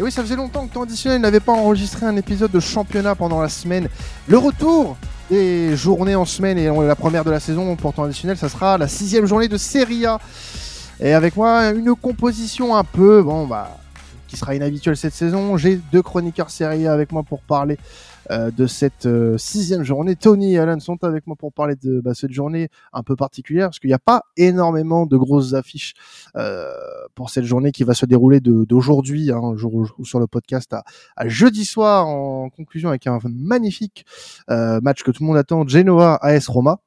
Et oui, ça faisait longtemps que temps additionnel n'avait pas enregistré un épisode de championnat pendant la semaine. Le retour des journées en semaine et la première de la saison pour temps additionnel, ça sera la sixième journée de Serie A. Et avec moi, une composition un peu, bon, bah, qui sera inhabituelle cette saison. J'ai deux chroniqueurs Serie A avec moi pour parler euh, de cette euh, sixième journée. Tony et Alan sont avec moi pour parler de bah, cette journée un peu particulière, parce qu'il n'y a pas énormément de grosses affiches euh, pour cette journée qui va se dérouler d'aujourd'hui, hein, jour sur le podcast, à, à, jeudi soir, en conclusion avec un magnifique match que tout le monde attend, Genoa AS Roma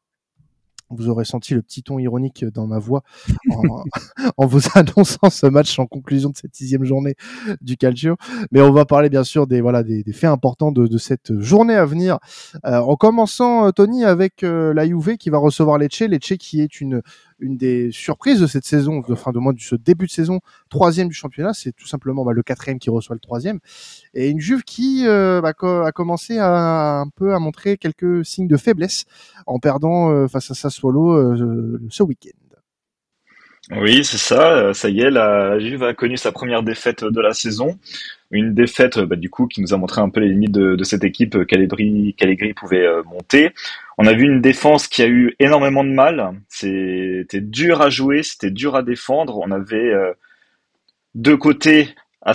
vous aurez senti le petit ton ironique dans ma voix en, vous annonçant ce match en conclusion de cette sixième journée du Calcio. Mais on va parler bien sûr des voilà des, faits importants de, cette journée à venir. Euh, en commençant, euh, Tony, avec euh, la Juve qui va recevoir Lecce. Lecce qui est une une des surprises de cette saison, de fin de ce début de saison, troisième du championnat, c'est tout simplement bah, le quatrième qui reçoit le troisième, et une Juve qui euh, bah, a commencé à un peu à montrer quelques signes de faiblesse en perdant euh, face à Sassuolo euh, ce week-end. Oui, c'est ça. Ça y est, la Juve a connu sa première défaite de la saison. Une défaite, bah, du coup, qui nous a montré un peu les limites de, cette équipe qu'Allegri pouvait monter. On a vu une défense qui a eu énormément de mal. C'était dur à jouer, c'était dur à défendre. On avait euh, deux côtés, à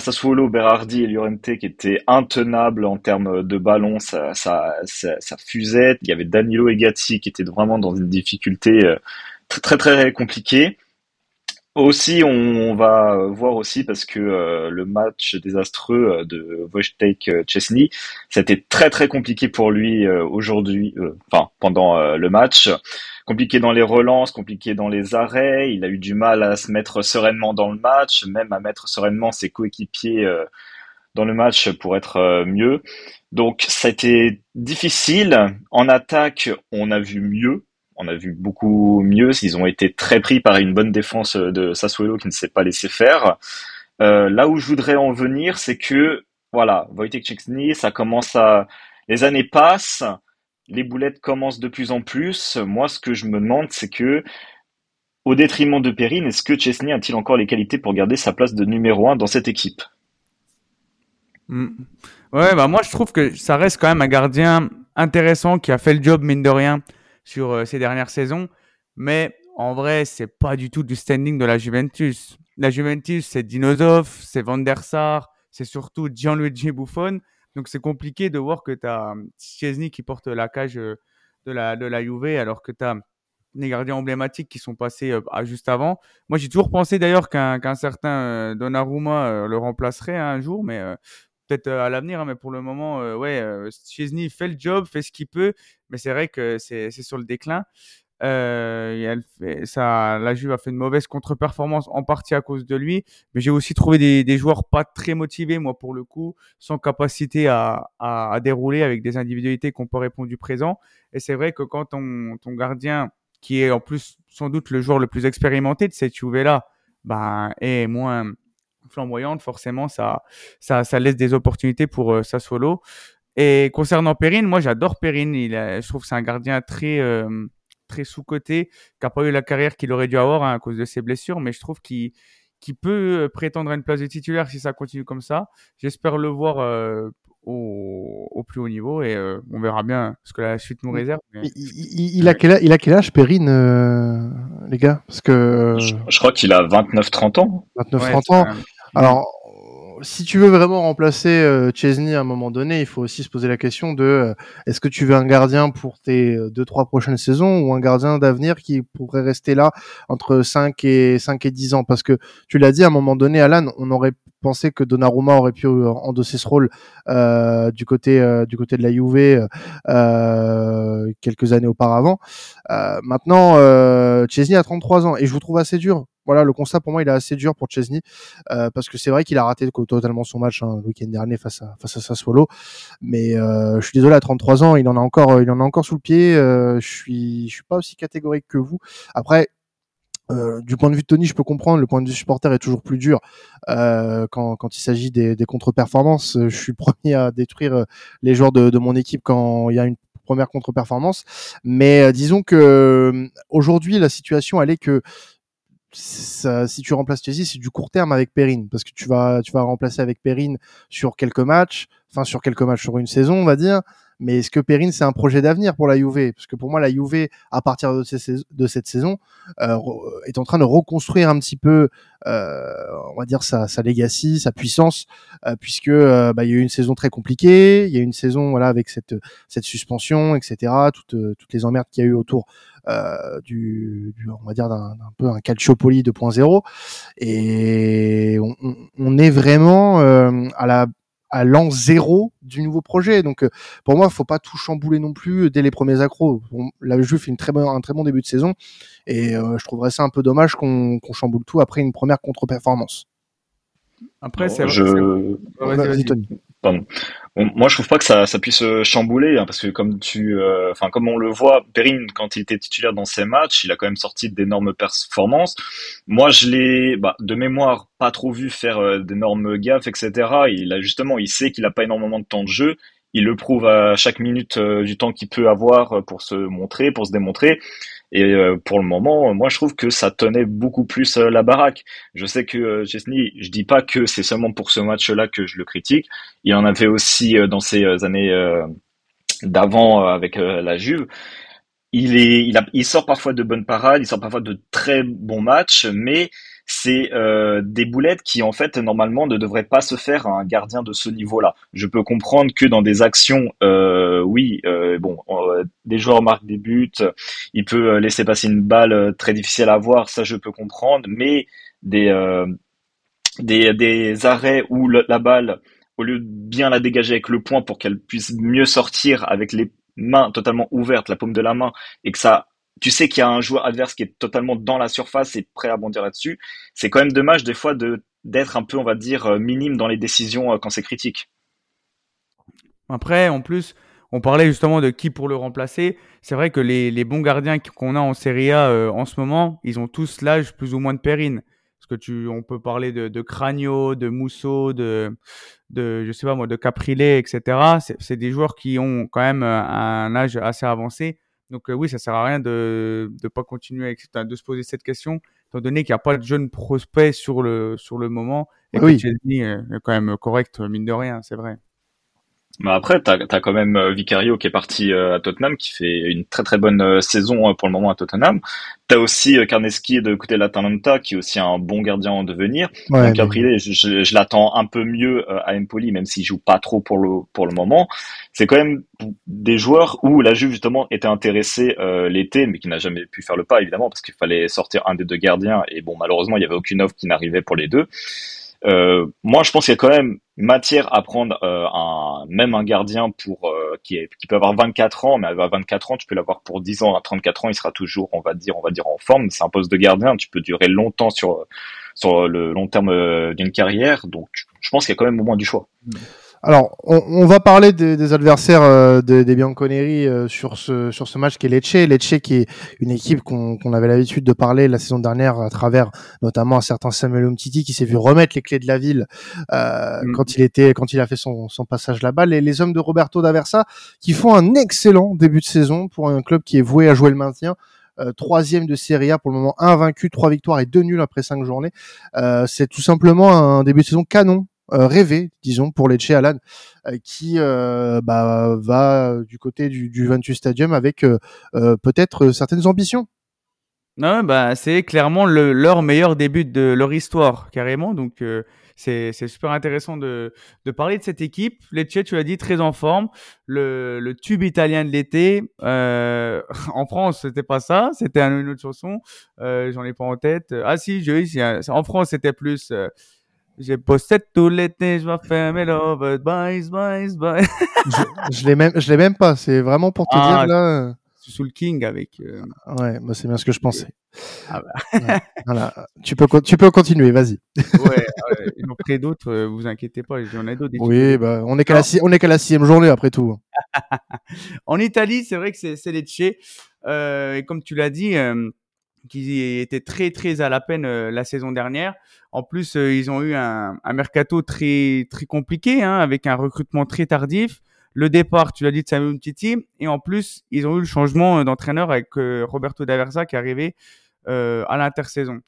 Berardi et Llorente, qui étaient intenables en termes de ballon. Ça, ça, fusait. Il y avait Danilo et Gatti qui étaient vraiment dans une difficulté euh, très très très compliquée. Aussi, on va voir aussi parce que euh, le match désastreux euh, de Wojtek Chesney, c'était très très compliqué pour lui euh, aujourd'hui, enfin pendant le match. Compliqué dans les relances, compliqué dans les arrêts. Il a eu du mal à se mettre sereinement dans le match, même à mettre sereinement ses coéquipiers dans le match pour être mieux. Donc, c'était difficile. En attaque, on a vu mieux on a vu beaucoup mieux. Ils ont été très pris par une bonne défense de Sassuolo qui ne s'est pas laissé faire. Euh, là où je voudrais en venir, c'est que voilà, Wojtek Szczesny, ça commence à, les années passent, les boulettes commencent de plus en plus. Moi, ce que je me demande, c'est que au détriment de Perrine, est-ce que Chesney a-t-il encore les qualités pour garder sa place de numéro un dans cette équipe? Hmm. Ouais, bah moi je trouve que ça reste quand même un gardien intéressant qui a fait le job mine de rien sur euh, ces dernières saisons. Mais en vrai, c'est pas du tout du standing de la Juventus. La Juventus, c'est Dinosov, c'est Van der Sar, c'est surtout Gianluigi Buffon. Donc c'est compliqué de voir que tu as Chesney qui porte la cage euh, de la, de la Juve alors que tu as des gardiens emblématiques qui sont passés euh, juste avant. Moi, j'ai toujours pensé d'ailleurs qu'un certain Donnarumma le remplacerait un jour, mais peut-être à l'avenir, hein, mais pour le moment, ouais, Chesney fait le job, fait ce qu'il peut, mais c'est vrai que c'est sur le déclin. ça, la Juve a fait une mauvaise contre-performance en partie à cause de lui, mais j'ai aussi trouvé des, joueurs pas très motivés, moi pour le coup, sans capacité à, dérouler avec des individualités qui n'ont pas répondu présent. Et c'est vrai que quand ton, ton gardien, qui est en plus sans doute le joueur le plus expérimenté de cette Juve-là, ben, est moins flamboyante, forcément, ça, ça, ça laisse des opportunités pour euh, Sassuolo. Et concernant Perrine, moi j'adore Perrine. Il je trouve que c'est un gardien très, euh, très sous-coté, qui n'a pas eu la carrière qu'il aurait dû avoir hein, à cause de ses blessures, mais je trouve qu'il qui peut euh, prétendre à une place de titulaire si ça continue comme ça. J'espère le voir au, au, plus haut niveau et on verra bien ce que la suite nous réserve. Il, a quel âge, il a quel âge Perrine, les gars? Parce que je, je crois qu'il a 29-30 ans. 29-30 ans. Alors, si tu veux vraiment remplacer euh, Chesney à un moment donné, il faut aussi se poser la question de euh, est-ce que tu veux un gardien pour tes euh, deux trois prochaines saisons ou un gardien d'avenir qui pourrait rester là entre 5 et 5 et 10 ans? Parce que tu l'as dit à un moment donné Alan, on aurait pensé que Donnarumma aurait pu endosser ce rôle du côté du côté de la Juve quelques années auparavant. maintenant Chesney a 33 ans et je vous trouve assez dur voilà, le constat pour moi, il est assez dur pour Chesney euh, parce que c'est vrai qu'il a raté totalement son match hein, le week-end dernier face à face à Sassuolo. Mais euh, je suis désolé, à 33 ans, il en a encore, il en a encore sous le pied. Euh, je suis, je suis pas aussi catégorique que vous. Après, euh, du point de vue de Tony, je peux comprendre. Le point de vue supporter est toujours plus dur euh, quand, il s'agit des, contre-performances. Je suis premier à détruire les joueurs de, de mon équipe quand il y a une première contre-performance. Mais disons que aujourd'hui, la situation elle est que si tu remplaces Chelsea, c'est du court terme avec Perrine, parce que tu vas, tu vas remplacer avec Perrine sur quelques matchs, enfin sur quelques matchs sur une saison, on va dire. Mais est-ce que Perrine c'est un projet d'avenir pour la Juve? Parce que pour moi, la Juve, à partir de, cette saison, euh, est en train de reconstruire un petit peu, euh, on va dire sa, sa legacy, sa puissance, euh, puisque euh, bah, il y a eu une saison très compliquée, il y a eu une saison voilà avec cette cette suspension, etc. Toutes toutes les emmerdes qu'il y a eu autour du, du, on va dire d'un peu un Calciopoli 2.0 et on, on, est vraiment euh, à la à l'an zéro du nouveau projet. Donc pour moi, faut pas tout chambouler non plus dès les premiers accros. la Juve fait une très bon, un très bon début de saison et je trouverais ça un peu dommage qu'on qu chamboule tout après une première contre-performance. Après, c'est je... Pardon. moi, je trouve pas que ça, ça puisse euh, chambouler, hein, parce que comme tu, euh, enfin, comme on le voit, Perrine, quand il était titulaire dans ses matchs, il a quand même sorti d'énormes performances. Moi, je l'ai, bah, de mémoire, pas trop vu faire euh, d'énormes gaffes, etc. Il a justement, il sait qu'il a pas énormément de temps de jeu. Il le prouve à chaque minute du temps qu'il peut avoir pour se montrer, pour se démontrer. Et euh, pour le moment, moi je trouve que ça tenait beaucoup plus euh, la baraque. Je sais que euh, Chesney, je dis pas que c'est seulement pour ce match-là que je le critique. Il en avait aussi dans ces années d'avant avec la Juve. Il est, il, a, il sort parfois de bonnes parades, il sort parfois de très bons matchs, mais c'est euh, des boulettes qui en fait normalement ne devraient pas se faire à un gardien de ce niveau-là. Je peux comprendre que dans des actions, euh, oui, euh, bon, des joueurs marquent des buts, il peut laisser passer une balle très difficile à voir, ça je peux comprendre, mais des des, des arrêts où la balle, au lieu de bien la dégager avec le poing pour qu'elle puisse mieux sortir avec les mains totalement ouvertes, la paume de la main, et que ça tu sais qu'il y a un joueur adverse qui est totalement dans la surface et prêt à bondir là-dessus. C'est quand même dommage des fois de d'être un peu, on va dire, euh, minime dans les décisions euh, quand c'est critique. Après, en plus, on parlait justement de qui pour le remplacer. C'est vrai que les, les bons gardiens qu'on a en Serie A euh, en ce moment, ils ont tous l'âge plus ou moins de Perrine. Parce que tu, on peut parler de, de Cragno, de Mousseau, de, de, je sais pas moi, de Caprilé, etc. C'est des joueurs qui ont quand même un âge assez avancé. Donc euh, oui, ça sert à rien de ne pas continuer avec, de se poser cette question, étant donné qu'il n'y a pas de jeunes prospects sur le, sur le moment et oui. que Chelsea est quand même correct, mine de rien, c'est vrai. Mais après, tu as, quand même euh, Vicario qui est parti euh, à Tottenham, qui fait une très très bonne euh, saison pour le moment à Tottenham. Tu as aussi Karneski de côté de l'Atalanta, qui est aussi un bon gardien en devenir. Donc après, je, je, l'attends un peu mieux à Empoli, même s'il joue pas trop pour le, pour le moment. C'est quand même des joueurs où la Juve justement était intéressée l'été, mais qui n'a jamais pu faire le pas, évidemment, parce qu'il fallait sortir un des deux gardiens. Et bon, malheureusement, il y avait aucune offre qui n'arrivait pour les deux. Euh, moi, je pense qu'il y a quand même matière à prendre euh, un, même un gardien pour euh, qui, est, qui peut avoir 24 ans, mais à 24 ans, tu peux l'avoir pour 10 ans, à 34 ans, il sera toujours, on va dire, on va dire en forme. C'est un poste de gardien, tu peux durer longtemps sur sur le long terme d'une carrière, donc je pense qu'il y a quand même au moins du choix. Alors, on, on, va parler des, des adversaires euh, des, des Bianconeri euh, sur ce sur ce match qui est Lecce. Lecce qui est une équipe qu'on avait l'habitude de parler la saison dernière à travers notamment un certain Samuel Umtiti qui s'est vu remettre les clés de la ville euh, mm. quand il était quand il a fait son, son passage là-bas. Les, les hommes de Roberto D'Aversa qui font un excellent début de saison pour un club qui est voué à jouer le maintien. Euh, troisième de Serie A pour le moment, invaincu, trois victoires et deux nuls après cinq journées. Euh, c'est tout simplement un début de saison canon rêvé, disons, pour Lecce Alan, euh, qui euh, bah, va du côté du, du Ventus Stadium avec peut-être certaines ambitions. Non, bah, c'est clairement le, leur meilleur début de leur histoire, carrément. Donc, c'est super intéressant de, parler de cette équipe. Lecce, tu l'as dit, très en forme. Le, tube italien de l'été. Euh, en France, c'était pas ça. C'était une autre chanson. Euh, J'en ai pas en tête. Ah si, je, en France, c'était plus. J'ai bossé tout l'été, je vais faire mes love, bye, bye, bye. je, je l'ai même, je l'ai même pas. C'est vraiment pour te ah, dire là. Sous le King avec. Euh... Ouais, bah c'est bien ce que je pensais. Ah bah. voilà. Tu peux, tu peux continuer, vas-y. ouais, en a d'autres, euh, vous inquiétez pas, j'en ai d'autres. Oui, bah, on est qu'à la, on est qu'à la sixième journée après tout. en Italie, c'est vrai que c'est, c'est Lecce. Euh, et comme tu l'as dit, euh, qui était très très à la peine euh, la saison dernière. En plus, euh, ils ont eu un, mercato très très compliqué, hein, avec un recrutement très tardif. Le départ, tu l'as dit, de Samuel Titi, et en plus, ils ont eu le changement euh, d'entraîneur avec Roberto D'Aversa qui est arrivé à l'intersaison.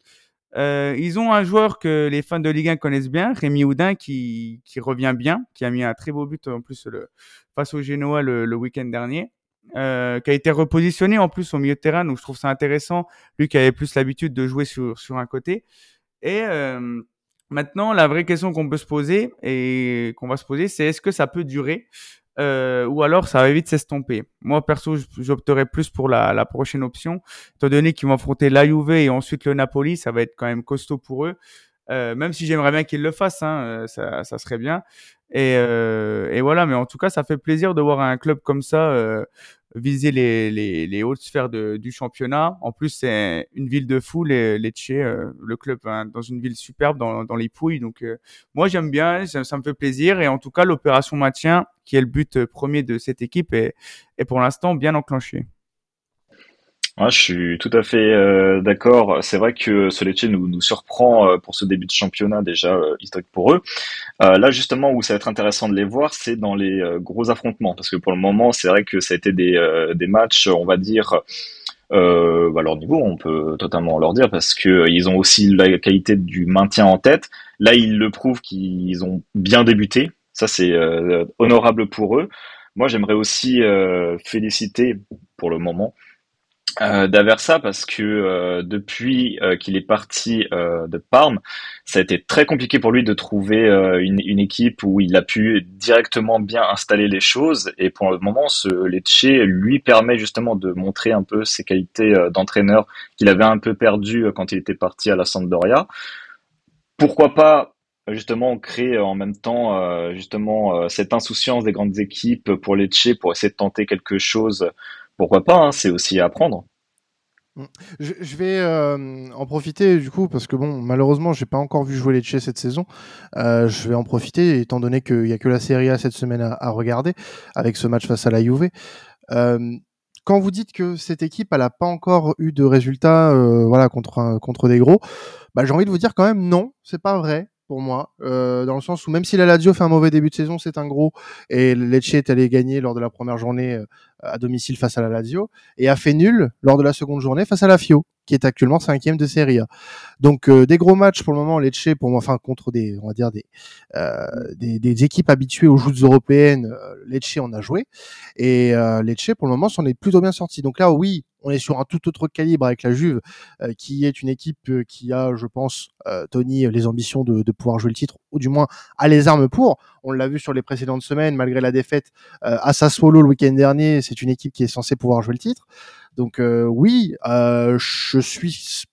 Ils ont un joueur que les fans de Ligue 1 connaissent bien, Rémi Houdin, qui, qui revient bien, qui a mis un très beau but en plus face au Genoa le week-end dernier. Euh, qui a été repositionné en plus au milieu de terrain, donc je trouve ça intéressant. Lui qui avait plus l'habitude de jouer sur, sur un côté. Et euh, maintenant, la vraie question qu'on peut se poser et qu'on va se poser, c'est est-ce que ça peut durer euh, ou alors ça va vite s'estomper? Moi perso, j'opterais plus pour la, la, prochaine option, étant donné qu'ils vont affronter la et ensuite le Napoli, ça va être quand même costaud pour eux. Euh, même si j'aimerais bien qu'ils le fassent, hein, euh, ça, ça, serait bien. Et, euh, et, voilà, mais en tout cas, ça fait plaisir de voir un club comme ça euh, viser les, les, les, hautes sphères de, du championnat. En plus, c'est une ville de fou, les, Lecce, euh, le club hein, dans une ville superbe, dans, dans les Pouilles. Donc, euh, moi, j'aime bien, ça, ça, me fait plaisir. Et en tout cas, l'opération maintien, qui est le but premier de cette équipe, est, est pour l'instant bien enclenchée. Ouais, je suis tout à fait euh, d'accord. C'est vrai que ce Lecce nous, nous surprend euh, pour ce début de championnat déjà euh, historique pour eux. Euh, là justement où ça va être intéressant de les voir, c'est dans les euh, gros affrontements parce que pour le moment c'est vrai que ça a été des, euh, des matchs, on va dire. Euh, à leur niveau, on peut totalement leur dire parce que ils ont aussi la qualité du maintien en tête. Là, ils le prouvent qu'ils ont bien débuté. Ça, c'est honorable pour eux. Moi, j'aimerais aussi féliciter pour le moment euh, d'Aversa parce que euh, depuis euh, qu'il est parti euh, de Parme, ça a été très compliqué pour lui de trouver euh, une, une, équipe où il a pu directement bien installer les choses et pour le moment ce Lecce lui permet justement de montrer un peu ses qualités d'entraîneur qu'il avait un peu perdu quand il était parti à la Sampdoria. Pourquoi pas justement créer en même temps justement cette insouciance des grandes équipes pour Lecce pour essayer de tenter quelque chose pourquoi pas, hein, c'est aussi à apprendre. Mm. Je, vais euh, en profiter du coup parce que bon malheureusement j'ai pas encore vu jouer Lecce cette saison. Euh, je vais en profiter étant donné qu'il y a que la Serie A cette semaine à, regarder avec ce match face à la Juve. Euh, quand vous dites que cette équipe elle pas encore eu de résultats voilà contre contre des gros, bah, j'ai envie de vous dire quand même non c'est pas vrai moi, euh, dans le sens où même si la Lazio fait un mauvais début de saison, c'est un gros, et Lecce est allé gagner lors de la première journée euh, à domicile face à la Lazio, et a fait nul lors de la seconde journée face à la Fio, qui est actuellement cinquième de Serie A. Donc euh, des gros matchs pour le moment, Lecce, pour moi, enfin contre des, on va dire des, euh, des, des, équipes habituées aux joutes européennes, euh, Lecce en a joué, et euh, Lecce pour le moment s'en est plutôt bien sorti. Donc là, oui, on est sur un tout autre calibre avec la Juve, euh, qui est une équipe euh, qui a, je pense, euh, Tony, les ambitions de, pouvoir jouer le titre, ou du moins a les armes pour. On l'a vu sur les précédentes semaines, malgré la défaite à Sassuolo le week-end dernier, c'est une équipe qui est censée pouvoir jouer le titre. Donc oui, je suis,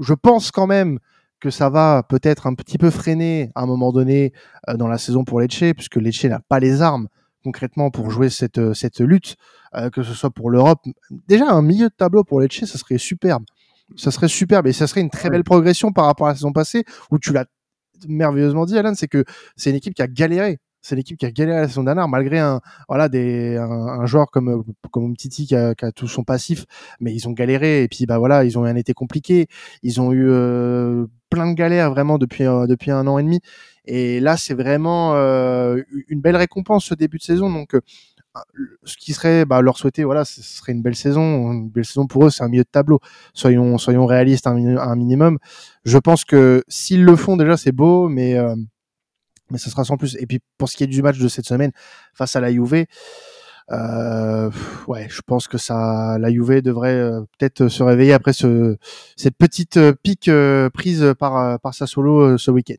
je pense quand même que ça va peut-être un petit peu freiner à un moment donné dans la saison pour Lecce, puisque Lecce n'a pas les armes concrètement pour jouer cette, cette lutte, euh, que ce soit pour l'Europe. Déjà, un milieu de tableau pour Lecce, ça serait superbe. Ça serait superbe et ça serait une très belle progression par rapport à la saison passée où tu l'as merveilleusement dit, Alan, c'est que c'est une équipe qui a galéré. C'est l'équipe qui a galéré la saison dernière malgré un voilà des un, un joueur comme comme Titi qui a, qui a, tout son passif, mais ils ont galéré et puis bah voilà ils ont eu un été compliqué, ils ont eu euh, plein de galères vraiment depuis euh, depuis un an et demi et là, c'est vraiment euh, une belle récompense ce début de saison. Donc, euh, ce qui serait bah, leur souhaiter, voilà, ce serait une belle saison. Une belle saison pour eux, c'est un milieu de tableau. Soyons, soyons réalistes un, minimum. Je pense que s'ils le font déjà, c'est beau, mais euh, mais ça sera sans plus. Et puis pour ce qui est du match de cette semaine face à la Juve, euh, ouais, je pense que ça, la Juve devrait euh, peut-être se réveiller après ce, cette petite pique prise par par Sassuolo ce week-end.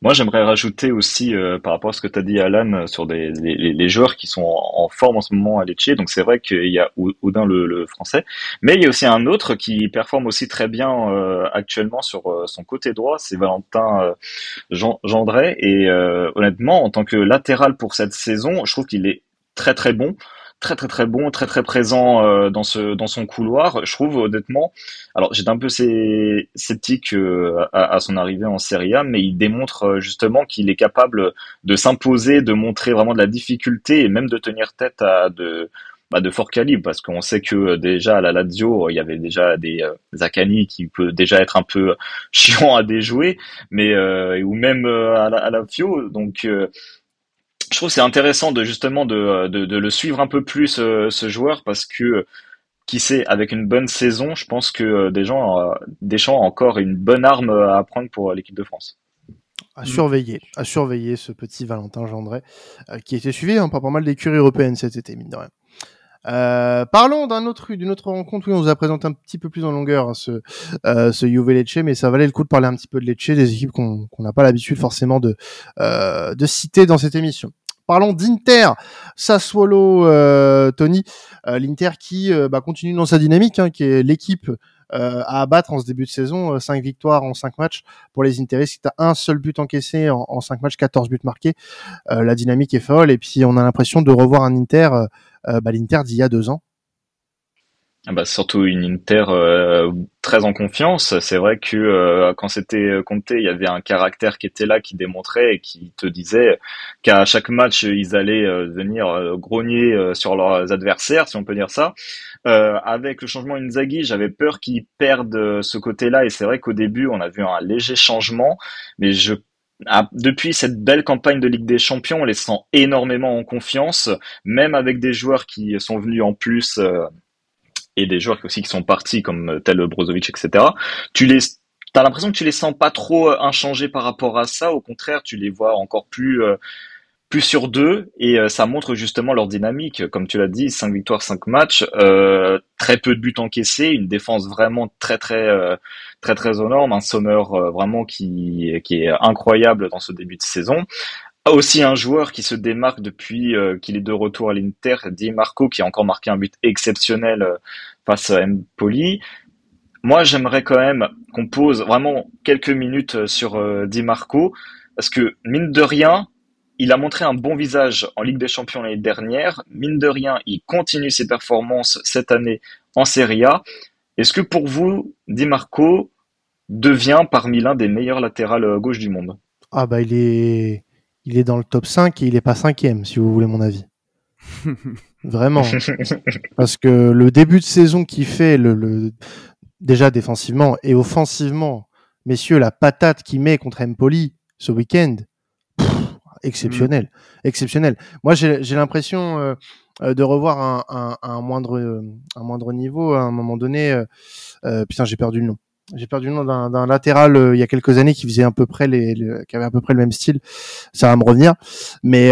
Moi, j'aimerais rajouter aussi euh, par rapport à ce que tu as dit, Alan, sur des, les, joueurs qui sont en, forme en ce moment à Lecce. Donc, c'est vrai qu'il y a Oudin, le, français, mais il y a aussi un autre qui performe aussi très bien euh, actuellement sur euh, son côté droit, c'est Valentin euh, Jean. Et euh, honnêtement, en tant que latéral pour cette saison, je trouve qu'il est très très bon très très très bon, très très présent euh, dans ce dans son couloir. Je trouve honnêtement. Alors j'étais un peu sceptique euh, à, à, son arrivée en Serie A, mais il démontre euh, justement qu'il est capable de s'imposer, de montrer vraiment de la difficulté et même de tenir tête à de bah, de fort calibre parce qu'on sait que déjà à la Lazio il y avait déjà des euh, Zakani qui peut déjà être un peu chiant à déjouer mais euh, ou même à la, à la Fio donc je trouve c'est intéressant de justement de, le suivre un peu plus euh, ce joueur parce que qui sait, avec une bonne saison, je pense que des gens, Deschamps a encore une bonne arme à prendre pour l'équipe de France à surveiller, à surveiller ce petit Valentin Gendret, qui était suivi hein, par pas mal d'écuries européennes cet été, mine de rien. Euh, parlons d'un autre, d'une autre rencontre. Oui, on vous a présenté un petit peu plus en longueur hein, ce, euh, ce Juve Lecce, mais ça valait le coup de parler un petit peu de Lecce, des équipes qu'on n'a pas l'habitude forcément de, euh, de citer dans cette émission. Parlons d'Inter, Sassuolo, euh, Tony, euh, l'Inter qui bah, continue dans sa dynamique, hein, qui est l'équipe à abattre en ce début de saison. 5 victoires en 5 matchs pour les Interistes. Tu as un seul but encaissé en, en 5 matchs, 14 buts marqués. la dynamique est folle et puis on a l'impression de revoir un Inter euh, bah, l'Inter d'il y a deux ans bah, surtout une Inter euh, très en confiance. C'est vrai que euh, quand c'était compté, il y avait un caractère qui était là, qui démontrait et qui te disait qu'à chaque match, ils allaient venir grogner sur leurs adversaires, si on peut dire ça. avec le changement Inzaghi, j'avais peur qu'ils perdent ce côté-là et c'est vrai qu'au début, on a vu un léger changement, mais je ah, depuis cette belle campagne de Ligue des Champions, on les sent énormément en confiance, même avec des joueurs qui sont venus en plus euh, et des joueurs aussi qui sont partis comme tel Brozovic, etc. Tu les T'as l'impression que tu les sens pas trop inchangés par rapport à ça. Au contraire, tu les vois encore plus euh, plus sur deux et euh, ça montre justement leur dynamique. Comme tu l'as dit, cinq victoires, cinq matchs, euh, très peu de buts encaissés, une défense vraiment très très euh, très très énorme, un Sommer vraiment qui qui est incroyable dans ce début de saison. Aussi un joueur qui se démarque depuis qu'il est de retour à l'Inter, Di Marco, qui a encore marqué un but exceptionnel face à Empoli. Moi, j'aimerais quand même qu'on pose vraiment quelques minutes sur Di Marco, parce que mine de rien, il a montré un bon visage en Ligue des Champions l'année dernière. Mine de rien, il continue ses performances cette année en Serie A. Est-ce que pour vous, Di Marco devient parmi l'un des meilleurs latérales gauche du monde? Ah bah il est il est dans le top 5 et il est pas cinquième si vous voulez mon avis. Vraiment. Parce que le début de saison qu'il fait, le, déjà défensivement et offensivement, messieurs, la patate qu'il met contre Empoli ce week-end, exceptionnel, mmh. exceptionnel. Moi, j'ai l'impression euh, euh, de revoir un, un, un, moindre, un moindre niveau à un moment donné. Euh putain, j'ai perdu le nom. J'ai perdu le nom d'un latéral il y a quelques années qui faisait à peu près les, qui avait à peu près le même style. Ça va me revenir. Mais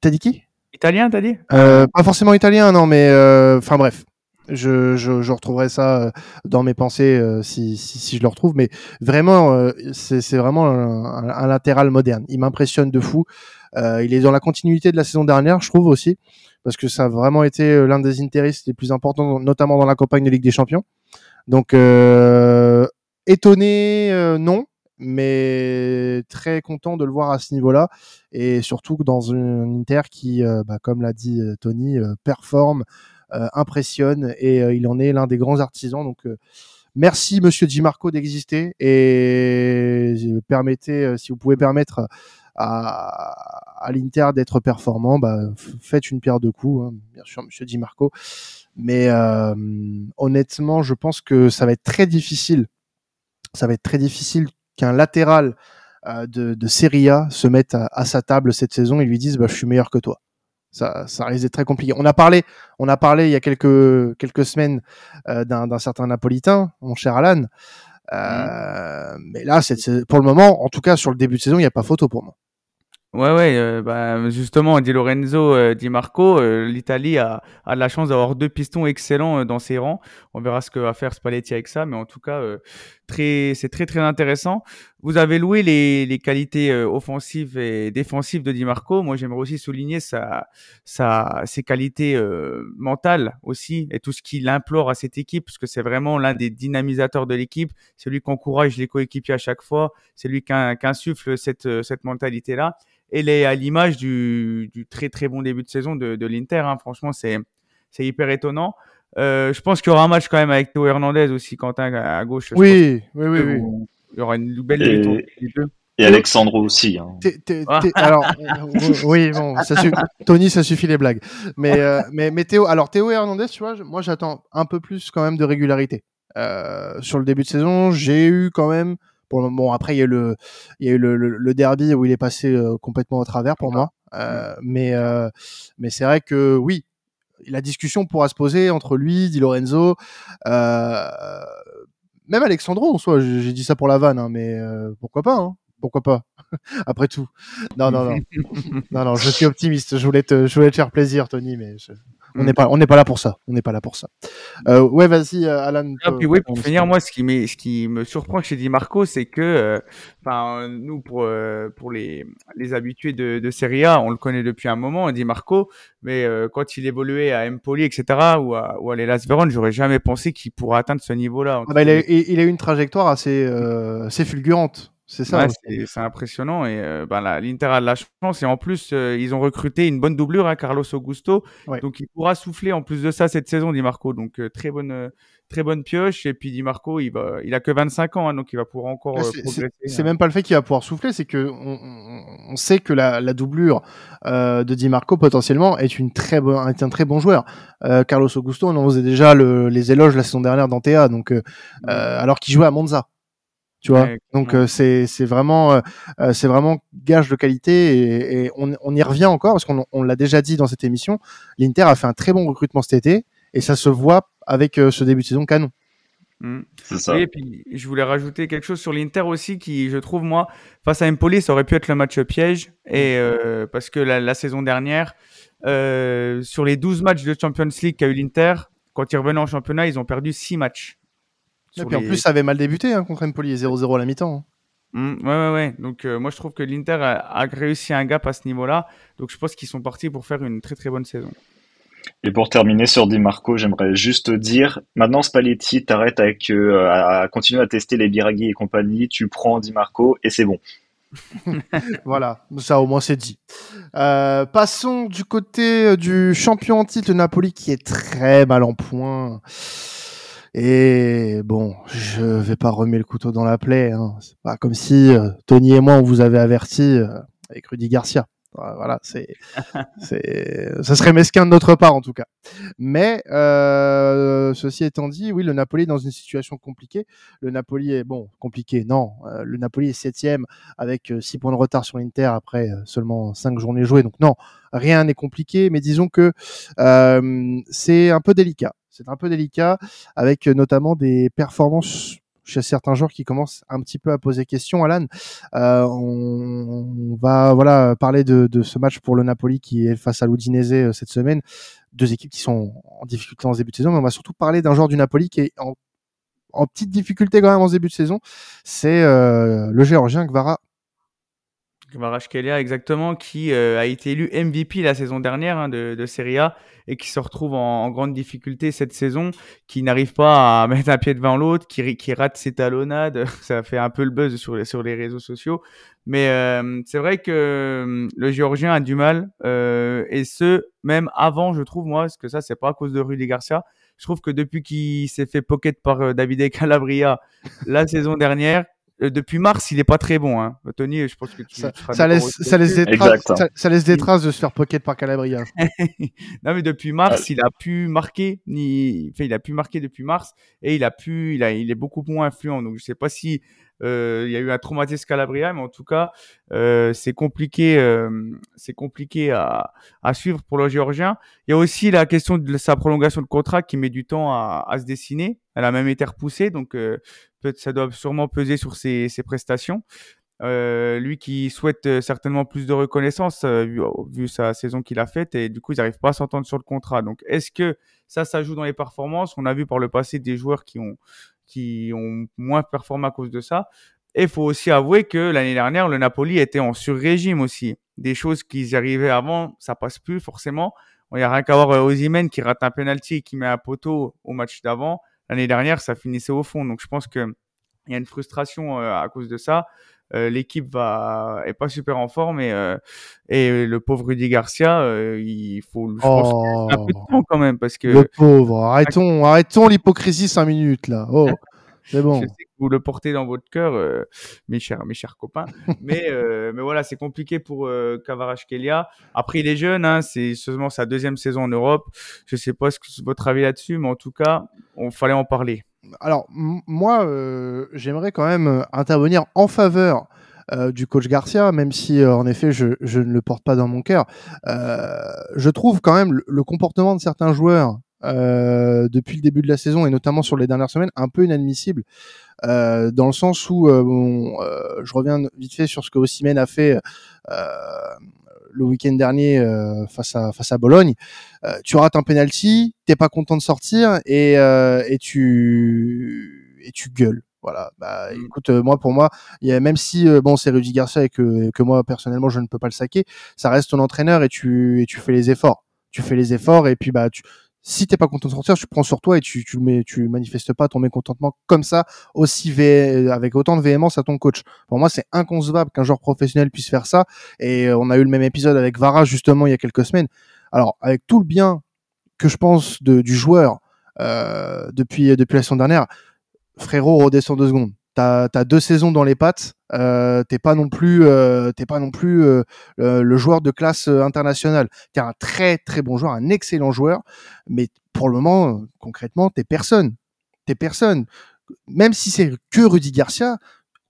t'as dit qui? Italien, t'as dit? Pas forcément italien, non, mais enfin bref. Je, je, je, retrouverai ça euh, dans mes pensées euh, si, si, si, je le retrouve. Mais vraiment, euh, c'est vraiment un, un, latéral moderne. Il m'impressionne de fou. il est dans la continuité de la saison dernière, je trouve aussi, parce que ça a vraiment été l'un des intérêts les plus importants, notamment dans la campagne de Ligue des Champions. Donc, étonné, non, mais très content de le voir à ce niveau-là et surtout dans un Inter qui, bah, comme l'a dit Tony, performe euh, impressionne et euh, il en est l'un des grands artisans. Donc euh, merci Monsieur Di Marco d'exister et permettez, si vous pouvez permettre à, à l'Inter d'être performant, bah, faites une pierre de coups, hein, bien sûr, Monsieur Di Marco. Mais euh, honnêtement, je pense que ça va être très difficile. Ça va être très difficile qu'un latéral euh, de, de Serie A se mette à, à, sa table cette saison et lui dise bah, je suis meilleur que toi ça, ça risque d'être très compliqué. On a parlé, on a parlé il y a quelques quelques semaines euh, d'un certain Napolitain, mon cher Alan. Euh, mmh. Mais là, c'est pour le moment, en tout cas sur le début de saison, il n'y a pas photo pour moi. Ouais, ouais, euh, bah, justement, Di Lorenzo, euh, Di Marco, euh, l'Italie a, a la chance d'avoir deux pistons excellents dans ses rangs. On verra ce que va faire Spalletti avec ça, mais en tout cas, c'est très très intéressant. Vous avez loué les, les qualités offensives et défensives de Di Marco. Moi, j'aimerais aussi souligner sa, sa, ses qualités mentales aussi et tout ce qu'il implore à cette équipe, parce que c'est vraiment l'un des dynamisateurs de l'équipe. C'est lui qui encourage les coéquipiers à chaque fois. C'est lui qui, insuffle cette, cette mentalité-là elle est à l'image du, du, très très bon début de saison de, de l'Inter. Hein. Franchement, c'est c'est hyper étonnant. Euh, je pense qu'il y aura un match quand même avec Théo Hernandez aussi, Quentin à gauche. Oui, oui, oui, oui. Il y aura une belle et, et Alexandre aussi. Hein. Ah. alors, oui, bon, ça Tony, ça suffit les blagues. Mais, euh, mais, mais Théo, alors Théo Hernandez, tu vois, moi j'attends un peu plus quand même de régularité. Euh, sur le début de saison, j'ai eu quand même Bon, après, il y a eu le, il y a eu le, le, derby où il est passé euh, complètement au travers pour moi. Euh, mais, euh, mais c'est vrai que oui, la discussion pourra se poser entre lui, Di Lorenzo, euh, même Alexandro en soi. J'ai dit ça pour la vanne, hein, mais euh, pourquoi pas hein Pourquoi pas Après tout. Non, non, non. non, non, je suis optimiste. Je voulais te, je voulais te faire plaisir, Tony, mais je... On n'est pas, on n'est pas là pour ça. On n'est pas là pour ça. Euh, ouais, vas-y, euh, Alan. Ah, puis oui, pour finir, moi, ce qui, ce qui me surprend chez Di Marco, c'est que, euh, enfin, nous, pour pour les les habitués de, de Serie A, on le connaît depuis un moment, Di Marco, mais quand il évoluait à Empoli, etc., ou à, ou à l'Elas Vérone, j'aurais jamais pensé qu'il pourrait atteindre ce niveau-là. Ah bah, il, a, il, a, eu une trajectoire assez, assez fulgurante. C'est ça. c'est impressionnant et euh, ben l'Inter a de la chance et en plus euh, ils ont recruté une bonne doublure, à hein, Carlos Augusto, donc il pourra souffler en plus de ça cette saison, dit Marco. Donc euh, très bonne très bonne pioche et puis dit Marco, il va il a que 25 ans hein, donc il va pouvoir encore progresser. C'est hein. même pas le fait qu'il va pouvoir souffler, c'est que on, sait que la, la doublure de Di Marco potentiellement est une très bon est un très bon joueur. Carlos Augusto, on en faisait déjà le, les éloges la saison dernière dans Théa, donc alors qu'il jouait à Monza tu vois? Donc euh, c'est c'est vraiment euh, euh, c'est vraiment gage de qualité et, et on, on, y revient encore parce qu'on on, l'a déjà dit dans cette émission. L'Inter a fait un très bon recrutement cet été et ça se voit avec ce début de saison canon. Mmh. Ça. Et puis je voulais rajouter quelque chose sur l'Inter aussi qui je trouve moi face à Empoli ça aurait pu être le match piège et parce que la, la saison dernière sur les 12 matchs de Champions League qu'a eu l'Inter quand ils revenaient en championnat ils ont perdu 6 matchs et puis en plus, ça avait mal débuté hein, contre Empoli, 0-0 à la mi-temps. Hein. Mmh, ouais, ouais, ouais. Donc, euh, moi, je trouve que l'Inter a, réussi un gap à ce niveau-là. Donc, je pense qu'ils sont partis pour faire une très, très bonne saison. Et pour terminer sur Di Marco, j'aimerais juste dire, maintenant Spalletti, t'arrêtes avec euh, à continuer à tester les Biraghi et compagnie, tu prends Di Marco et c'est bon. voilà, ça au moins c'est dit. Euh, passons du côté du champion en titre, Napoli, qui est très mal en point. Et bon, je vais pas remettre le couteau dans la plaie. Hein. C'est pas comme si euh, Tony et moi on vous avait averti euh, avec Rudy Garcia. Voilà, c'est, c'est, ça serait mesquin de notre part en tout cas. Mais euh, ceci étant dit, oui, le Napoli est dans une situation compliquée. Le Napoli est bon, compliqué. Non, euh, le Napoli est septième avec six points de retard sur l'Inter après seulement cinq journées jouées. Donc non, rien n'est compliqué. Mais disons que c'est un peu délicat c'est un peu délicat, avec euh, notamment des performances chez certains joueurs qui commencent un petit peu à poser question. Alan, euh, on, va voilà parler de, ce match pour le Napoli qui est face à l'Udinese euh, cette semaine. Deux équipes qui sont en difficulté en début de saison, mais on va surtout parler d'un joueur du Napoli qui est en, petite difficulté quand même en début de saison. C'est le Géorgien Gvara Kelia, exactement, qui euh, a été élu MVP la saison dernière hein, de, de, Serie A et qui se retrouve en, grande difficulté cette saison, qui n'arrive pas à mettre un pied devant l'autre, qui, qui, rate ses talonnades. Ça fait un peu le buzz sur les, sur les réseaux sociaux. Mais euh, c'est vrai que euh, le Géorgien a du mal, et ce, même avant, je trouve, moi, parce que ça, c'est pas à cause de Rudy Garcia. Je trouve que depuis qu'il s'est fait pocket par Davide Calabria la saison dernière, euh, depuis mars, il est pas très bon. Hein. Tony, je pense que tu, ça, ça laisse, ça laisse, des traces, ça, laisse des traces de se faire pocket par Calabria. non, mais depuis mars, il a pu marquer, ni, enfin, il a pu marquer depuis mars et il a pu, il a, il est beaucoup moins influent. Donc, je sais pas si euh, il y a eu un traumatisme Calabria, mais en tout cas, euh, c'est compliqué, euh, c'est compliqué à, suivre pour le Géorgien. Il y a aussi la question de sa prolongation de contrat qui met du temps à, se dessiner. Elle a même été repoussée, donc ça doit sûrement peser sur ses, prestations. Lui qui souhaite certainement plus de reconnaissance vu, vu, sa saison qu'il a faite et du coup ils n'arrivent pas à s'entendre sur le contrat. Donc est-ce que ça, ça joue dans les performances? On a vu par le passé des joueurs qui ont qui ont moins performé à cause de ça. Et il faut aussi avouer que l'année dernière, le Napoli était en sur-régime aussi. Des choses qui y arrivaient avant, ça passe plus forcément. Il n'y a rien qu'à voir euh, Ozymen qui rate un penalty et qui met un poteau au match d'avant. L'année dernière, ça finissait au fond. Donc je pense qu'il y a une frustration euh, à cause de ça. Euh, l'équipe va est pas super en forme et euh, et le pauvre Rudy Garcia euh, il faut je pense un peu de oh. temps quand même parce que le pauvre arrêtons arrêtons l'hypocrisie cinq minutes là. Oh c'est bon. Je sais que vous le portez dans votre cœur mes chers mes chers copains mais mais voilà c'est compliqué pour Kavarash Kelia après il est jeune hein, c'est seulement sa deuxième saison en Europe. Je sais pas ce que votre avis là-dessus mais en tout cas on fallait en parler alors moi, euh, j'aimerais quand même euh, intervenir en faveur du coach Garcia, même si en effet je, ne le porte pas dans mon cœur. je trouve quand même le, comportement de certains joueurs depuis le début de la saison et notamment sur les dernières semaines un peu inadmissible. dans le sens où je reviens vite fait sur ce que Ossimène a fait le week-end dernier euh, face à face à Bologne. Euh, tu rates un penalty, t'es pas content de sortir et euh, et tu et tu gueules. Voilà. Bah, mm. écoute, moi pour moi, il y a, même si bon c'est Rudy Garcia et que que moi personnellement je ne peux pas le saquer, ça reste ton entraîneur et tu et tu fais les efforts. Tu fais les efforts et puis bah tu si t'es pas content de sortir, tu prends sur toi et tu tu mets, tu manifestes pas ton mécontentement comme ça aussi avec autant de véhémence à ton coach. Pour moi, c'est inconcevable qu'un joueur professionnel puisse faire ça. Et euh, on a eu le même épisode avec Vara justement il y a quelques semaines. Alors avec tout le bien que je pense de, du joueur euh, depuis depuis la saison dernière, frérot redescend deux secondes t'as as deux saisons dans les pattes. Euh, t'es pas non plus, euh, pas non plus euh, le joueur de classe internationale. T'es un très très bon joueur, un excellent joueur, mais pour le moment, concrètement, t'es personne. T'es personne. Même si c'est que Rudy Garcia,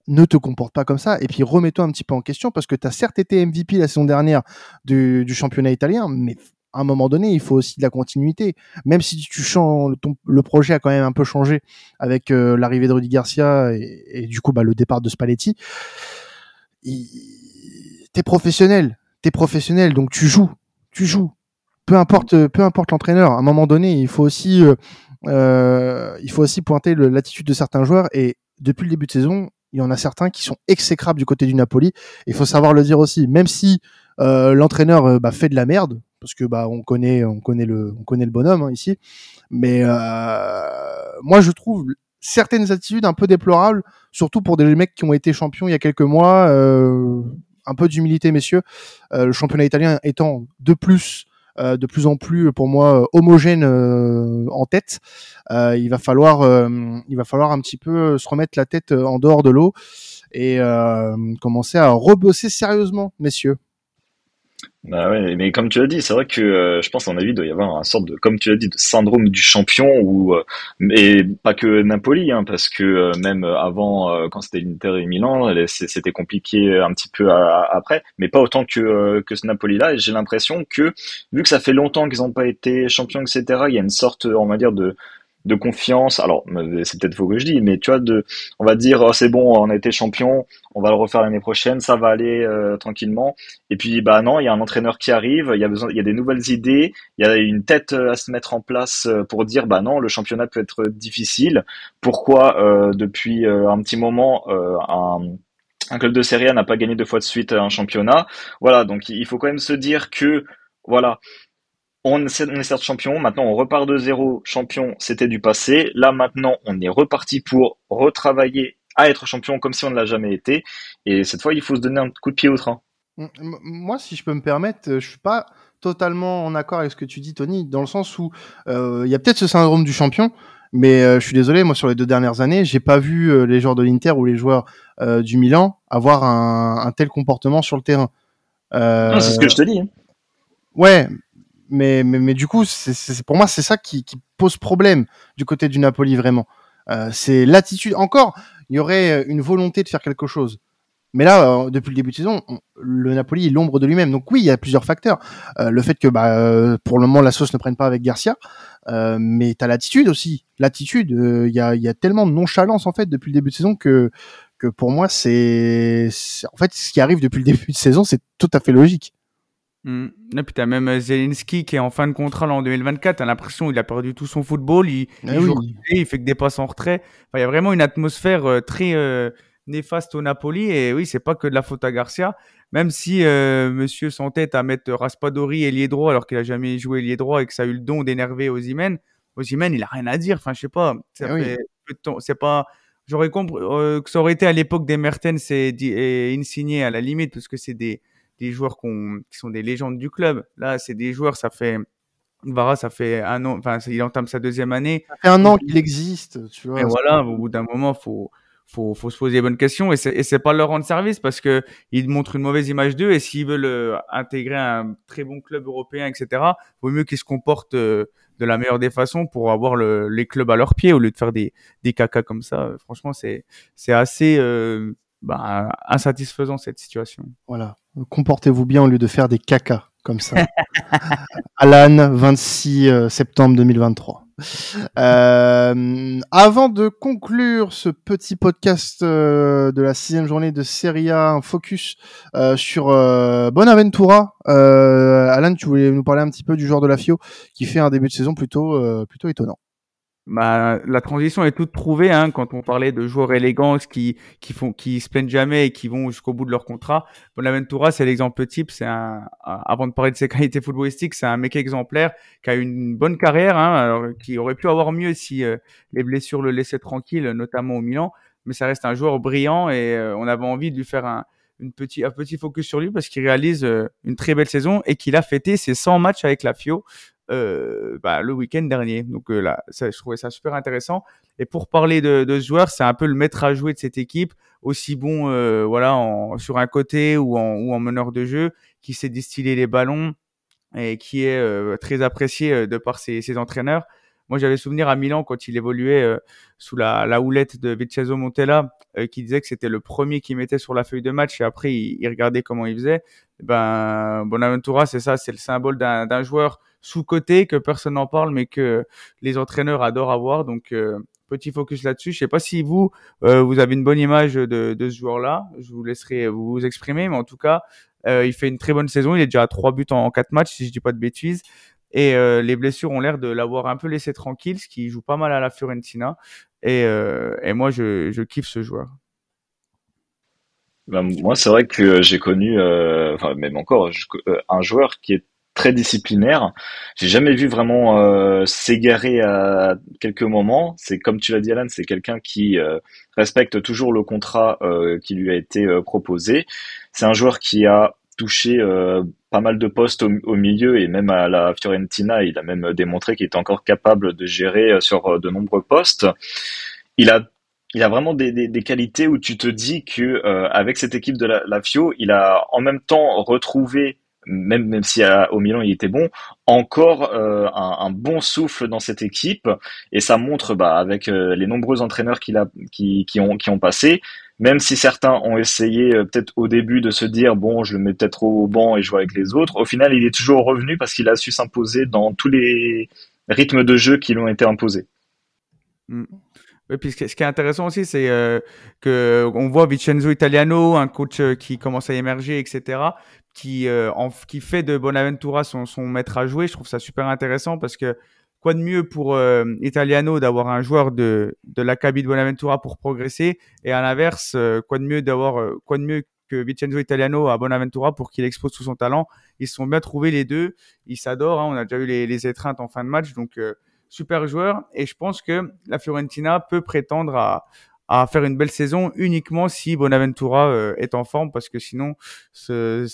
ne te comporte pas comme ça. Et puis remets-toi un petit peu en question parce que tu as certes été MVP la saison dernière du championnat italien, mais à un moment donné, il faut aussi de la continuité. Même si tu changes, le projet a quand même un peu changé avec euh, l'arrivée de Rudy Garcia et, du coup bah, le départ de Spalletti. T'es professionnel, t'es professionnel, donc tu joues, tu joues. Peu importe, peu importe l'entraîneur. À un moment donné, il faut aussi, euh, euh il faut aussi pointer l'attitude de certains joueurs. Et depuis le début de saison, il y en a certains qui sont exécrables du côté du Napoli. Il faut savoir le dire aussi, même si euh, l'entraîneur euh, bah, fait de la merde, parce que bah on connaît on connaît le on connaît le bonhomme hein, ici. Mais euh, moi je trouve certaines attitudes un peu déplorables surtout pour des mecs qui ont été champions il y a quelques mois euh, un peu d'humilité messieurs. Euh, le championnat italien étant de plus de plus en plus pour moi homogène en tête il va falloir il va falloir un petit peu se remettre la tête en dehors de l'eau et commencer à rebosser sérieusement messieurs bah ouais, mais comme tu l'as dit, c'est vrai que euh, je pense à mon avis, il doit y avoir un sorte de, comme tu l'as dit, de syndrome du champion ou euh, et pas que Napoli, hein, parce que euh, même avant, quand c'était l'Inter et Milan, c'était compliqué un petit peu après, mais pas autant que que ce Napoli-là. Et j'ai l'impression que vu que ça fait longtemps qu'ils n'ont pas été champions, etc., il y a une sorte, on va dire, de de confiance. Alors, c'est peut-être faux que je dis, mais tu vois, de, on va dire, oh, c'est bon, on a été champion, on va le refaire l'année prochaine, ça va aller euh, tranquillement. Et puis, bah non, il y a un entraîneur qui arrive, il y a besoin, il y a des nouvelles idées, il y a une tête euh, à se mettre en place euh, pour dire, bah non, le championnat peut être difficile. Pourquoi euh, depuis un petit moment un un club de Serie A n'a pas gagné deux fois de suite un championnat? Voilà, donc il faut quand même se dire que voilà, on, est certes champion, maintenant on repart de zéro, champion, c'était du passé. Là maintenant, on est reparti pour retravailler à être champion comme si on ne l'a jamais été. Et cette fois, il faut se donner un coup de pied au train. Moi, si je peux me permettre, euh, je suis pas totalement en accord avec ce que tu dis, Tony, dans le sens où euh, il y a peut-être ce syndrome du champion, mais euh, je suis désolé, moi sur les deux dernières années, j'ai pas vu les joueurs de l'Inter ou les joueurs du Milan avoir un, tel comportement sur le terrain. c'est ce que je te dis. Hein. Ouais, mais, mais, mais, du coup, pour moi, c'est ça qui, pose problème du côté du Napoli vraiment. Euh, c'est l'attitude. Encore, il y aurait une volonté de faire quelque chose. Mais là, euh, depuis le début de saison, le Napoli est l'ombre de lui-même. Donc oui, il y a plusieurs facteurs. Euh, le fait que, bah, euh, pour le moment, la sauce ne prenne pas avec Garcia, euh, mais t'as l'attitude aussi. L'attitude, il y a, y, a, tellement de nonchalance en fait depuis le début de saison que que pour moi, c'est en fait ce qui arrive depuis le début de saison, c'est tout à fait logique. Mmh. Et puis t'as même euh, Zelensky qui est en fin de contrat là, en 2024. T'as l'impression qu'il a perdu tout son football. Il, ah il, joue, il fait que des passes en retrait. Enfin, il y a vraiment une atmosphère euh, très euh, néfaste au Napoli. Et oui, c'est pas que de la faute à Garcia. Même si Monsieur s'entête à mettre Raspadori ailier droit alors qu'il a jamais joué ailier droit et que ça a eu le don d'énerver Osimhen. Osimhen, il a rien à dire. Enfin, je sais pas. Ça ah fait C'est pas. J'aurais compris que ça aurait été à l'époque des Mertens et, et Insigné à la limite parce que c'est des des joueurs qui sont des légendes du club. Là, c'est des joueurs, ça fait Vara, ça fait un an, enfin, il entame sa deuxième année. Ça fait un an qu'il existe, tu vois. Et voilà, au bout d'un moment, faut, faut, faut se poser les bonnes questions et c'est, pas leur rendre service parce que ils montrent une mauvaise image d'eux et s'ils veulent euh, intégrer un très bon club européen, etc., vaut mieux qu'ils se comportent euh, de la meilleure des façons pour avoir le, les clubs à leurs pieds au lieu de faire des, des cacas comme ça. Franchement, c'est, c'est assez, euh, bah, insatisfaisant cette situation. Voilà, comportez-vous bien au lieu de faire des cacas comme ça. Alan, 26 euh, septembre 2023. Euh, avant de conclure ce petit podcast euh, de la sixième journée de Serie A, un focus euh, sur euh, Bonaventura. Alan, tu voulais nous parler un petit peu du joueur de la FIO qui fait un début de saison plutôt plutôt étonnant bah, la transition est toute trouvée hein, quand on parlait de joueurs élégants qui qui font qui se plaignent jamais et qui vont jusqu'au bout de leur contrat. Bonaventura, c'est l'exemple type. C'est avant de parler de ses qualités footballistiques, c'est un mec exemplaire qui a une bonne carrière, hein, alors, qui aurait pu avoir mieux si euh, les blessures le laissaient tranquille, notamment au Milan. Mais ça reste un joueur brillant et euh, on avait envie de lui faire un petit, un petit focus sur lui parce qu'il réalise euh, une très belle saison et qu'il a fêté ses 100 matchs avec la FIO euh, bah, le week-end dernier. Donc euh, là, je trouvais ça super intéressant. Et pour parler de, ce joueur, c'est un peu le maître à jouer de cette équipe, aussi bon euh, voilà sur un côté ou en, meneur de jeu, qui sait distiller les ballons et qui est euh, très apprécié de par ses, entraîneurs. Moi, j'avais souvenir à Milan quand il évoluait sous la, houlette de Vincenzo Montella, qui disait que c'était le premier qui mettait sur la feuille de match et après il, il regardait comment il faisait. Ben Bonaventura, c'est ça, c'est le symbole d'un joueur sous-côté, que personne n'en parle, mais que les entraîneurs adorent avoir. Donc, euh, petit focus là-dessus. Je sais pas si vous, euh, vous avez une bonne image de, ce joueur-là. Je vous laisserai vous exprimer, mais en tout cas, euh, il fait une très bonne saison. Il est déjà à trois buts en, quatre matchs, si je dis pas de bêtises. Et les blessures ont l'air de l'avoir un peu laissé tranquille, ce qui joue pas mal à la Fiorentina. Et, moi, je, je kiffe ce joueur. Ben, moi, c'est vrai que j'ai connu, enfin même encore, un joueur qui est très disciplinaire. J'ai jamais vu vraiment euh, s'égarer à quelques moments. C'est comme tu l'as dit Alan, c'est quelqu'un qui euh, respecte toujours le contrat euh, qui lui a été proposé. C'est un joueur qui a touché pas mal de postes au, milieu et même à la Fiorentina, il a même démontré qu'il était encore capable de gérer sur de nombreux postes. Il a il a vraiment des, qualités où tu te dis que avec cette équipe de la, la, Fio, il a en même temps retrouvé même même si au Milan il était bon, encore euh, un, bon souffle dans cette équipe et ça montre bah, avec euh, les nombreux entraîneurs qu'il a qui, qui ont qui ont passé, même si certains ont essayé euh, peut-être au début de se dire bon je le mets peut-être au banc et je joue avec les autres, au final il est toujours revenu parce qu'il a su s'imposer dans tous les rythmes de jeu qui lui ont été imposés. Mm. Oui, puis ce qui est intéressant aussi, c'est euh, que on voit Vincenzo Italiano, un coach qui commence à émerger, etc qui, euh, qui fait de Bonaventura son, maître à jouer. Je trouve ça super intéressant parce que quoi de mieux pour euh, Italiano d'avoir un joueur de, de l'acabit de Bonaventura pour progresser et à l'inverse, euh, quoi de mieux d'avoir euh, quoi de mieux que Vincenzo Italiano à Bonaventura pour qu'il expose tout son talent. Ils se sont bien trouvés les deux, ils s'adorent. Hein. On a déjà eu les, les, étreintes en fin de match, donc super joueur. Et je pense que la Fiorentina peut prétendre à, à faire une belle saison uniquement si Bonaventura euh, est en forme parce que sinon c'est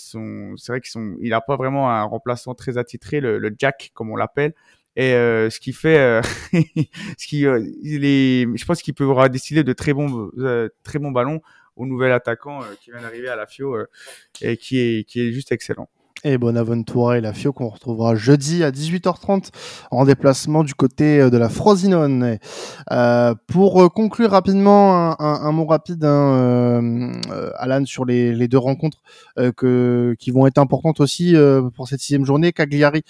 vrai qu'ils sont il a pas vraiment un remplaçant très attitré le, le Jack comme on l'appelle. Et euh, ce qui fait euh, ce qui il est je pense qu'il pourra décider de très bons très bons ballons au nouvel attaquant qui vient d'arriver à la FIO et qui est qui est juste excellent et Bonaventura et la FIO qu'on retrouvera jeudi à 18h30 en déplacement du côté euh, de la Frosinone. Euh, pour euh, conclure rapidement, un, mot rapide, hein, euh, Alan, sur les, deux rencontres qui vont être importantes aussi pour cette sixième journée. Cagliari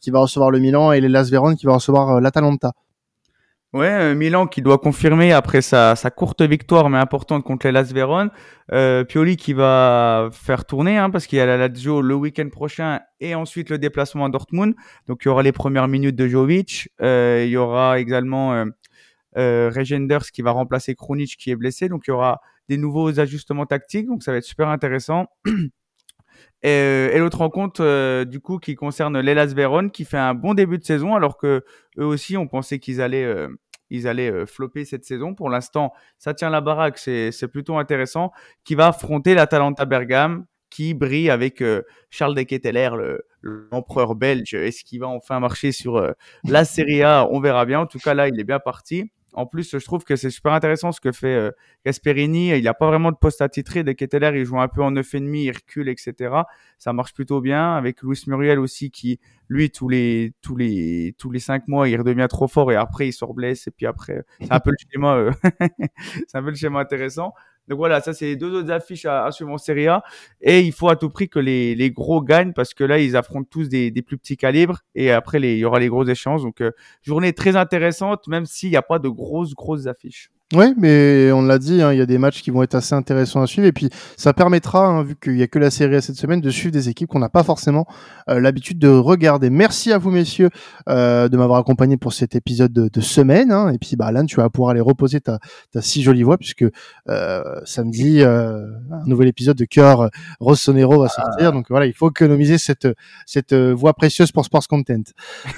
qui va recevoir le Milan et les Las Véron qui va recevoir l'Atalanta. Ouais, euh, Milan qui doit confirmer après sa, sa, courte victoire mais importante contre les Las Véron. Euh, Pioli qui va faire tourner hein, parce qu'il y a la Lazio le week-end prochain et ensuite le déplacement à Dortmund. Donc il y aura les premières minutes de Jovic. Euh, il y aura également euh, euh, Regenders qui va remplacer Krunic qui est blessé. Donc il y aura des nouveaux ajustements tactiques. Donc ça va être super intéressant. Et, euh, et l'autre rencontre, euh, du coup, qui concerne l'Elas Vérone, qui fait un bon début de saison, alors que eux aussi, on pensait qu'ils allaient, euh, ils allaient euh, flopper cette saison. Pour l'instant, ça tient la baraque, c'est, plutôt intéressant. Qui va affronter l'Atalanta Bergame, qui brille avec Charles de Ketteler, le, l'empereur belge. Est-ce qu'il va enfin marcher sur la Serie A On verra bien. En tout cas, là, il est bien parti. En plus, je trouve que c'est super intéressant ce que fait euh, Gasperini. Il n'a pas vraiment de poste attitré. De Ketteler, il joue un peu en 9,5, il recule, etc. Ça marche plutôt bien. Avec Luis Muriel aussi, qui, lui, tous les, tous les, tous les cinq mois, il redevient trop fort et après, il se reblesse. Et puis après, c'est un peu le schéma, euh, c'est un peu le schéma intéressant. Donc voilà, ça c'est les deux autres affiches à, suivre en Serie A. Et il faut à tout prix que les, les gros gagnent parce que là, ils affrontent tous des, des plus petits calibres. Et après, les, il y aura les grosses échanges. Donc journée très intéressante, même s'il n'y a pas de grosses, grosses affiches. Oui, mais on l'a dit, hein, il y a des matchs qui vont être assez intéressants à suivre. Et puis, ça permettra, hein, vu qu'il n'y a que la série à cette semaine, de suivre des équipes qu'on n'a pas forcément euh, l'habitude de regarder. Merci à vous, messieurs, euh, de m'avoir accompagné pour cet épisode de, semaine. Hein. Et puis, bah, Alan, tu vas pouvoir aller reposer ta, ta si jolie voix, puisque euh, samedi, euh, un nouvel épisode de Cœur Rossonero va sortir. Donc voilà, il faut économiser cette, cette voix précieuse pour Sports Content.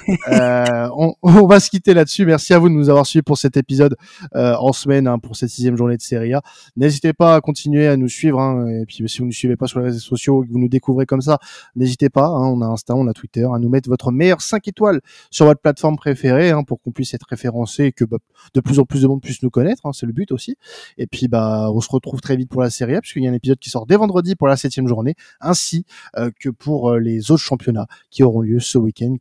on, on, va se quitter là-dessus. Merci à vous de nous avoir suivis pour cet épisode en semaine hein, pour cette sixième journée de Serie A. N'hésitez pas à continuer à nous suivre. Hein, et puis si vous ne suivez pas sur les réseaux sociaux, que vous nous découvrez comme ça, n'hésitez pas. Hein, on a Insta, on a Twitter, à nous mettre votre meilleur 5 étoiles sur votre plateforme préférée pour qu'on puisse être référencé et que bah, de plus en plus de monde puisse nous connaître. c'est le but aussi. Et puis bah on se retrouve très vite pour la Serie A puisqu'il y a un épisode qui sort dès vendredi pour la septième journée, ainsi euh, que pour euh, les autres championnats qui auront lieu ce week-end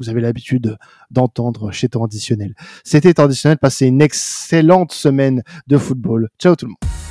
vous avez l'habitude d'entendre chez Traditionnel. C'était Traditionnel, passez une excellente semaine de football. Ciao tout le monde.